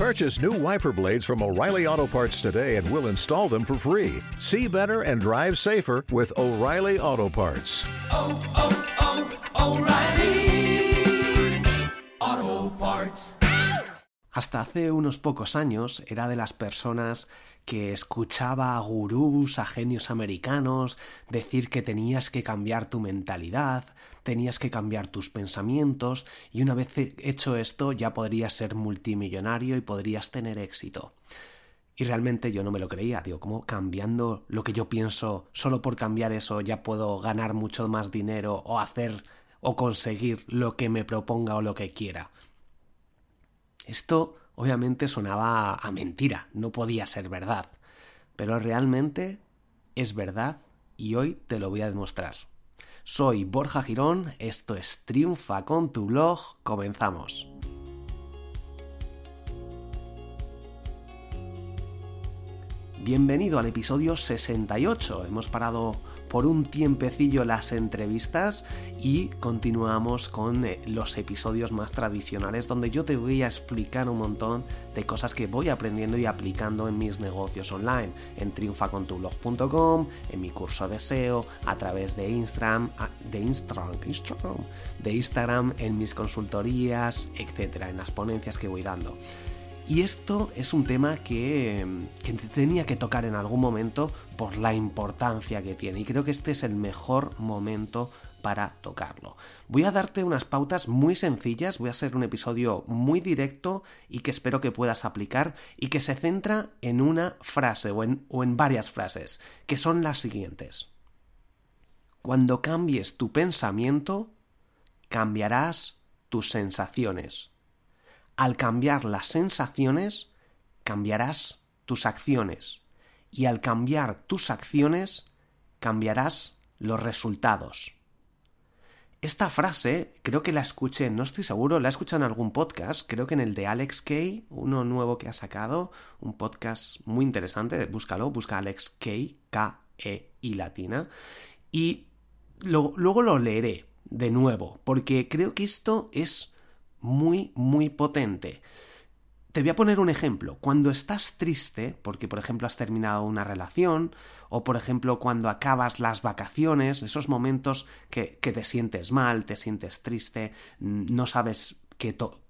Purchase new wiper blades from O'Reilly Auto Parts today and we'll install them for free. See better and drive safer with O'Reilly Auto Parts. oh, oh, oh O'Reilly Auto Parts. Hasta hace unos pocos años era de las personas que escuchaba a gurús, a genios americanos decir que tenías que cambiar tu mentalidad, tenías que cambiar tus pensamientos y una vez hecho esto ya podrías ser multimillonario y podrías tener éxito. Y realmente yo no me lo creía, digo, ¿cómo cambiando lo que yo pienso, solo por cambiar eso ya puedo ganar mucho más dinero o hacer o conseguir lo que me proponga o lo que quiera? Esto obviamente sonaba a mentira, no podía ser verdad, pero realmente es verdad y hoy te lo voy a demostrar. Soy Borja Girón, esto es Triunfa con tu blog, comenzamos. Bienvenido al episodio 68. Hemos parado por un tiempecillo las entrevistas y continuamos con eh, los episodios más tradicionales donde yo te voy a explicar un montón de cosas que voy aprendiendo y aplicando en mis negocios online, en triunfacontublog.com, en mi curso de SEO, a través de Instagram, de Instagram, Instagram, de Instagram, en mis consultorías, etcétera, en las ponencias que voy dando. Y esto es un tema que, que, tenía que tocar en algún momento por la importancia que tiene. Y creo que este es el mejor momento para tocarlo. Voy a darte unas pautas muy sencillas, voy a hacer un episodio muy directo y que espero que puedas aplicar y que se centra en una frase o en, o en varias frases, que son las siguientes. Cuando cambies tu pensamiento, cambiarás tus sensaciones al cambiar las sensaciones, cambiarás tus acciones. Y al cambiar tus acciones, cambiarás los resultados. Esta frase creo que la escuché, no estoy seguro, la he escuchado en algún podcast, creo que en el de Alex Kay, uno nuevo que ha sacado, un podcast muy interesante, búscalo, busca Alex Kay, K-E y latina, y luego lo leeré de nuevo, porque creo que esto es muy, muy potente. Te voy a poner un ejemplo. Cuando estás triste, porque por ejemplo has terminado una relación, o por ejemplo cuando acabas las vacaciones, esos momentos que, que te sientes mal, te sientes triste, no sabes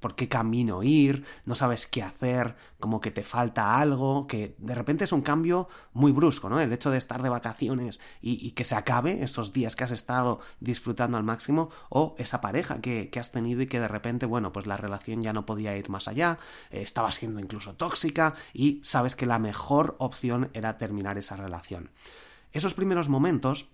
por qué camino ir, no sabes qué hacer, como que te falta algo, que de repente es un cambio muy brusco, ¿no? El hecho de estar de vacaciones y, que se acabe esos días que has estado disfrutando al máximo, o esa pareja que, que, has tenido y que de repente, bueno, pues la relación ya no podía ir más allá, eh, estaba siendo incluso tóxica y sabes que la mejor opción era terminar esa relación. Esos primeros momentos,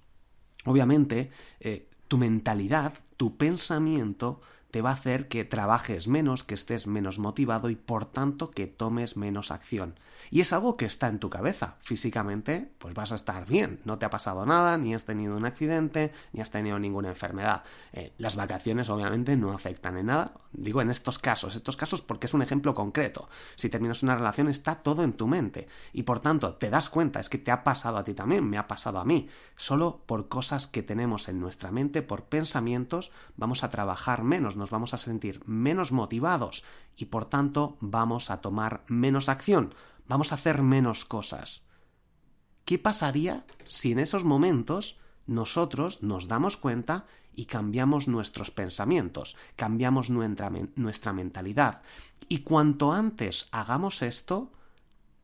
obviamente, eh, tu mentalidad, tu pensamiento, te va a hacer que trabajes menos, que estés menos motivado y por tanto que tomes menos acción. Y es algo que está en tu cabeza. Físicamente, pues vas a estar bien. No te ha pasado nada, ni has tenido un accidente, ni has tenido ninguna enfermedad. Eh, las vacaciones obviamente no afectan en nada. Digo en estos casos, estos casos porque es un ejemplo concreto. Si terminas una relación está todo en tu mente. Y por tanto te das cuenta, es que te ha pasado a ti también, me ha pasado a mí. Solo por cosas que tenemos en nuestra mente, por pensamientos, vamos a trabajar menos, nos vamos a sentir menos motivados y por tanto vamos a tomar menos acción vamos a hacer menos cosas. ¿Qué pasaría si en esos momentos nosotros nos damos cuenta y cambiamos nuestros pensamientos, cambiamos nuestra, nuestra mentalidad? Y cuanto antes hagamos esto,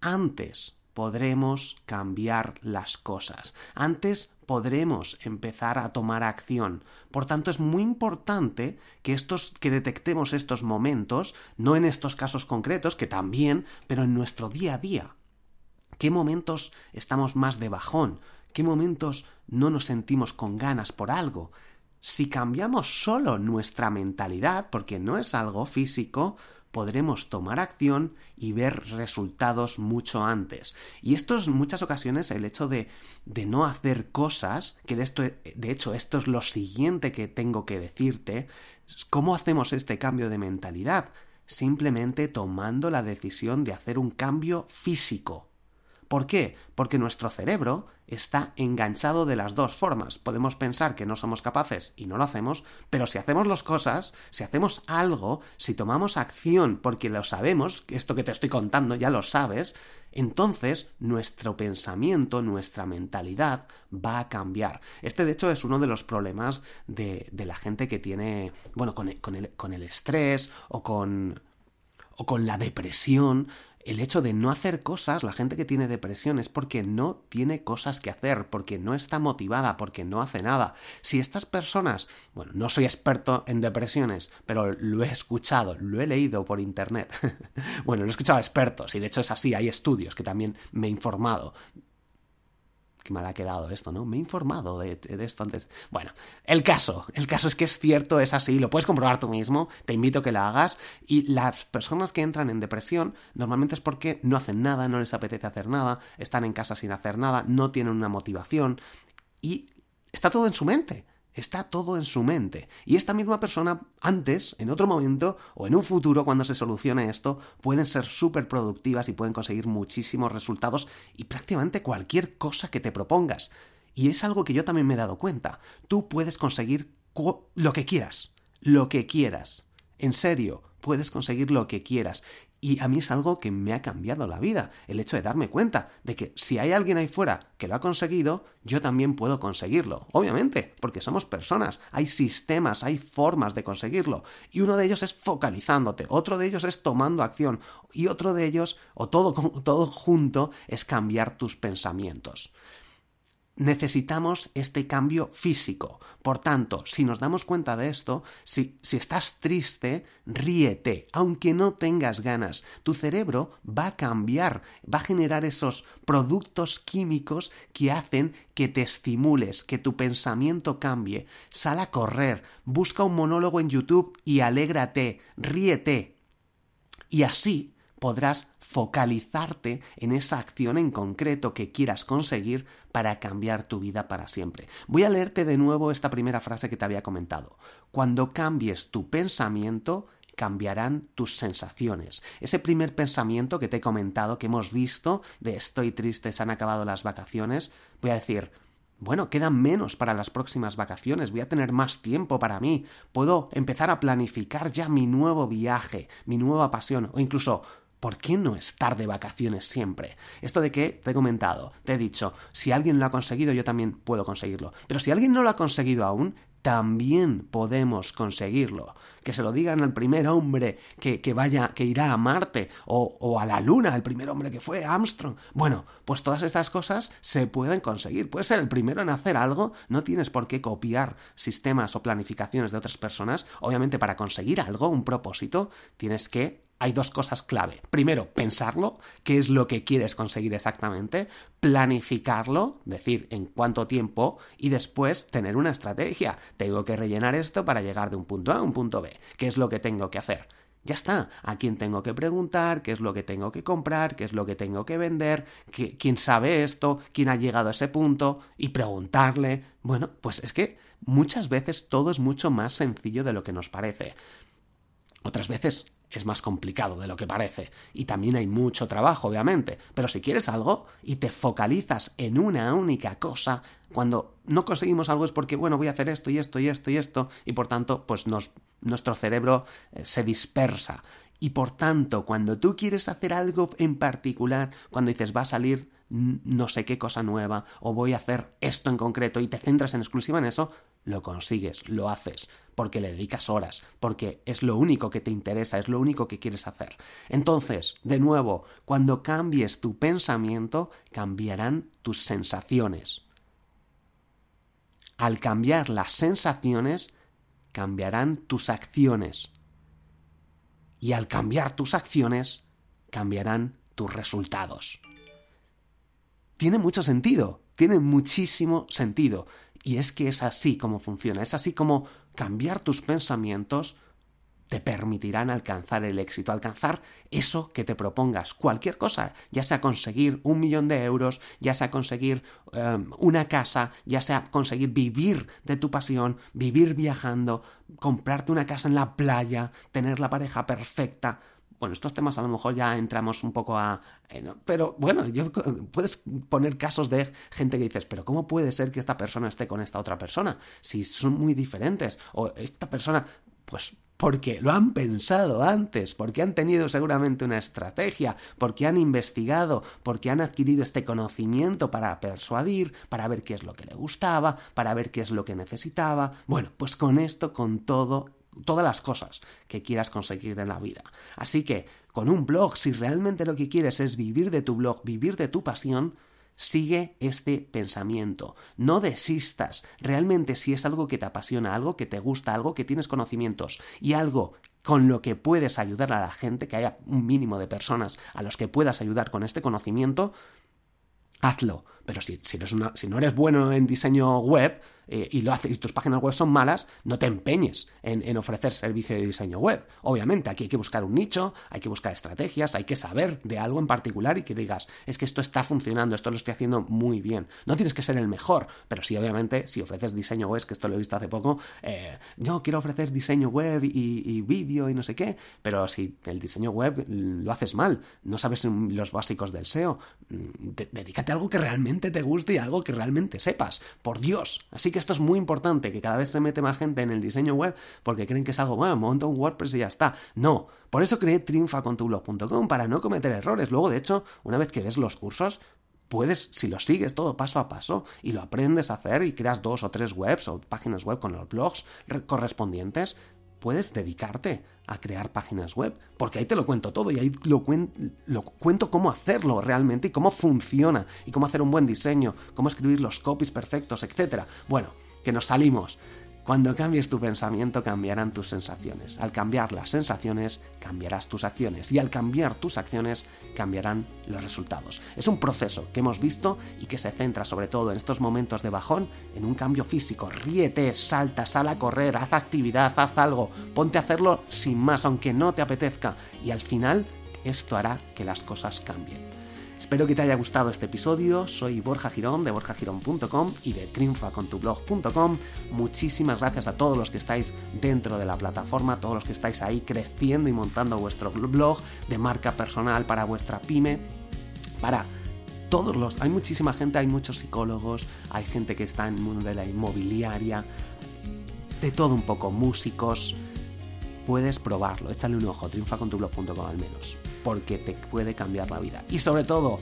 antes podremos cambiar las cosas. Antes podremos empezar a tomar acción. Por tanto, es muy importante que estos que detectemos estos momentos, no en estos casos concretos, que también, pero en nuestro día a día. ¿Qué momentos estamos más de bajón? ¿Qué momentos no nos sentimos con ganas por algo? Si cambiamos solo nuestra mentalidad, porque no es algo físico, podremos tomar acción y ver resultados mucho antes. Y esto es muchas ocasiones el hecho de, de no hacer cosas, que de esto, de hecho, esto es lo siguiente que tengo que decirte. ¿Cómo hacemos este cambio de mentalidad? Simplemente tomando la decisión de hacer un cambio físico. ¿Por qué? Porque nuestro cerebro está enganchado de las dos formas. Podemos pensar que no somos capaces y no lo hacemos, pero si hacemos las cosas, si hacemos algo, si tomamos acción porque lo sabemos, esto que te estoy contando ya lo sabes, entonces nuestro pensamiento, nuestra mentalidad va a cambiar. Este de hecho es uno de los problemas de, la gente que tiene, bueno, con con el estrés o con o con la depresión, el hecho de no hacer cosas, la gente que tiene depresión es porque no tiene cosas que hacer, porque no está motivada, porque no hace nada. Si estas personas, bueno, no soy experto en depresiones, pero lo he escuchado, lo he leído por internet. bueno, lo he escuchado a expertos, y de hecho es así, hay estudios que también me he informado Qué mal ha quedado esto, ¿no? Me he informado de, esto antes. Bueno, el caso, el caso es que es cierto, es así, lo puedes comprobar tú mismo, te invito a que lo hagas. Y las personas que entran en depresión normalmente es porque no hacen nada, no les apetece hacer nada, están en casa sin hacer nada, no tienen una motivación y está todo en su mente. Está todo en su mente. Y esta misma persona, antes, en otro momento, o en un futuro, cuando se solucione esto, pueden ser súper productivas y pueden conseguir muchísimos resultados y prácticamente cualquier cosa que te propongas. Y es algo que yo también me he dado cuenta. Tú puedes conseguir lo que quieras. Lo que quieras. En serio, puedes conseguir lo que quieras. Y a mí es algo que me ha cambiado la vida, el hecho de darme cuenta de que si hay alguien ahí fuera que lo ha conseguido, yo también puedo conseguirlo. Obviamente, porque somos personas, hay sistemas, hay formas de conseguirlo. Y uno de ellos es focalizándote, otro de ellos es tomando acción, y otro de ellos, o todo, todo junto, es cambiar tus pensamientos necesitamos este cambio físico. Por tanto, si nos damos cuenta de esto, si, si, estás triste, ríete, aunque no tengas ganas. Tu cerebro va a cambiar, va a generar esos productos químicos que hacen que te estimules, que tu pensamiento cambie. Sal a correr, busca un monólogo en YouTube y alégrate, ríete. Y así podrás focalizarte en esa acción en concreto que quieras conseguir para cambiar tu vida para siempre. Voy a leerte de nuevo esta primera frase que te había comentado. Cuando cambies tu pensamiento, cambiarán tus sensaciones. Ese primer pensamiento que te he comentado, que hemos visto, de estoy triste, se han acabado las vacaciones, voy a decir, bueno, quedan menos para las próximas vacaciones, voy a tener más tiempo para mí, puedo empezar a planificar ya mi nuevo viaje, mi nueva pasión, o incluso ¿por qué no estar de vacaciones siempre? Esto de que te he comentado, te he dicho, si alguien lo ha conseguido, yo también puedo conseguirlo. Pero si alguien no lo ha conseguido aún, también podemos conseguirlo. Que se lo digan al primer hombre que, vaya, que irá a Marte, o, o, a la Luna, el primer hombre que fue, Armstrong. Bueno, pues todas estas cosas se pueden conseguir. Puedes ser el primero en hacer algo, no tienes por qué copiar sistemas o planificaciones de otras personas. Obviamente, para conseguir algo, un propósito, tienes que hay dos cosas clave. Primero, pensarlo, qué es lo que quieres conseguir exactamente, planificarlo, decir en cuánto tiempo, y después tener una estrategia. Tengo que rellenar esto para llegar de un punto A a un punto B. ¿Qué es lo que tengo que hacer? Ya está. ¿A quién tengo que preguntar? ¿Qué es lo que tengo que comprar? ¿Qué es lo que tengo que vender? ¿Quién sabe esto? ¿Quién ha llegado a ese punto? Y preguntarle. Bueno, pues es que muchas veces todo es mucho más sencillo de lo que nos parece. Otras veces es más complicado de lo que parece. Y también hay mucho trabajo, obviamente. Pero si quieres algo y te focalizas en una única cosa, cuando no conseguimos algo es porque, bueno, voy a hacer esto y esto y esto y esto, y por tanto, pues nuestro cerebro eh, se dispersa. Y por tanto, cuando tú quieres hacer algo en particular, cuando dices va a salir no sé qué cosa nueva o voy a hacer esto en concreto y te centras en exclusiva en eso, lo consigues, lo haces, porque le dedicas horas, porque es lo único que te interesa, es lo único que quieres hacer. Entonces, de nuevo, cuando cambies tu pensamiento, cambiarán tus sensaciones. Al cambiar las sensaciones, cambiarán tus acciones. Y al cambiar tus acciones, cambiarán tus resultados tiene mucho sentido, tiene muchísimo sentido. Y es que es así como funciona, es así como cambiar tus pensamientos te permitirán alcanzar el éxito, alcanzar eso que te propongas, cualquier cosa, ya sea conseguir un millón de euros, ya sea conseguir em, una casa, ya sea conseguir vivir de tu pasión, vivir viajando, comprarte una casa en la playa, tener la pareja perfecta, Bueno, estos temas a lo mejor ya entramos un poco a... eh, pero bueno, yo, puedes poner casos de gente que dices, pero ¿cómo puede ser que esta persona esté con esta otra persona? Si son muy diferentes. O esta persona, pues porque lo han pensado antes, porque han tenido seguramente una estrategia, porque han investigado, porque han adquirido este conocimiento para persuadir, para ver qué es lo que le gustaba, para ver qué es lo que necesitaba. Bueno, pues con esto, con todo, todas las cosas que quieras conseguir en la vida. Así que, con un blog, si realmente lo que quieres es vivir de tu blog, vivir de tu pasión, Sigue este pensamiento, no desistas. Realmente si es algo que te apasiona, algo que te gusta, algo que tienes conocimientos y algo con lo que puedes ayudar a la gente, que haya un mínimo de personas a los que puedas ayudar con este conocimiento, hazlo. Pero si, si, eres una, si no eres bueno en diseño web eh, y, lo haces, y tus páginas web son malas, no te empeñes en, ofrecer servicio de diseño web. Obviamente, aquí hay que buscar un nicho, hay que buscar estrategias, hay que saber de algo en particular y que digas, es que esto está funcionando, esto lo estoy haciendo muy bien. No tienes que ser el mejor, pero sí, obviamente, si ofreces diseño web, que esto lo he visto hace poco, eh, yo quiero ofrecer diseño web y, vídeo y no sé qué, pero si el diseño web lo haces mal, no sabes los básicos del SEO, de, dedícate a algo que te guste y algo que realmente sepas. Por Dios. Así que esto es muy importante, que cada vez se mete más gente en el diseño web porque creen que es algo, bueno, monta un WordPress y ya está. No. Por eso creé triunfacontublog.com para no cometer errores. Luego, de hecho, una vez que ves los cursos, puedes, si lo sigues todo paso a paso y lo aprendes a hacer y creas dos o tres webs o páginas web con los blogs correspondientes, puedes dedicarte a crear páginas web, porque ahí te lo cuento todo y ahí lo, cuen lo, cuento cómo hacerlo realmente y cómo funciona y cómo hacer un buen diseño, cómo escribir los copies perfectos, etc. Bueno, que nos salimos. Cuando cambies tu pensamiento cambiarán tus sensaciones. Al cambiar las sensaciones cambiarás tus acciones y al cambiar tus acciones cambiarán los resultados. Es un proceso que hemos visto y que se centra sobre todo en estos momentos de bajón en un cambio físico. Ríete, salta, sal a correr, haz actividad, haz algo, ponte a hacerlo sin más aunque no te apetezca y al final esto hará que las cosas cambien. Espero que te haya gustado este episodio. Soy Borja Girón de borjagirón.com y de triunfacontublog.com. Muchísimas gracias a todos los que estáis dentro de la plataforma, todos los que estáis ahí creciendo y montando vuestro blog de marca personal para vuestra pyme, para todos los... Hay muchísima gente, hay muchos psicólogos, hay gente que está en el mundo de la inmobiliaria, de todo un poco, músicos. Puedes probarlo, échale un ojo, triunfacontublog.com al menos porque te puede cambiar la vida. Y sobre todo,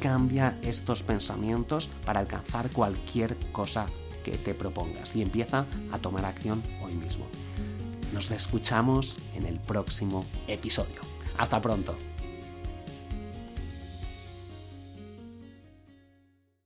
cambia estos pensamientos para alcanzar cualquier cosa que te propongas y empieza a tomar acción hoy mismo. Nos escuchamos en el próximo episodio. Hasta pronto.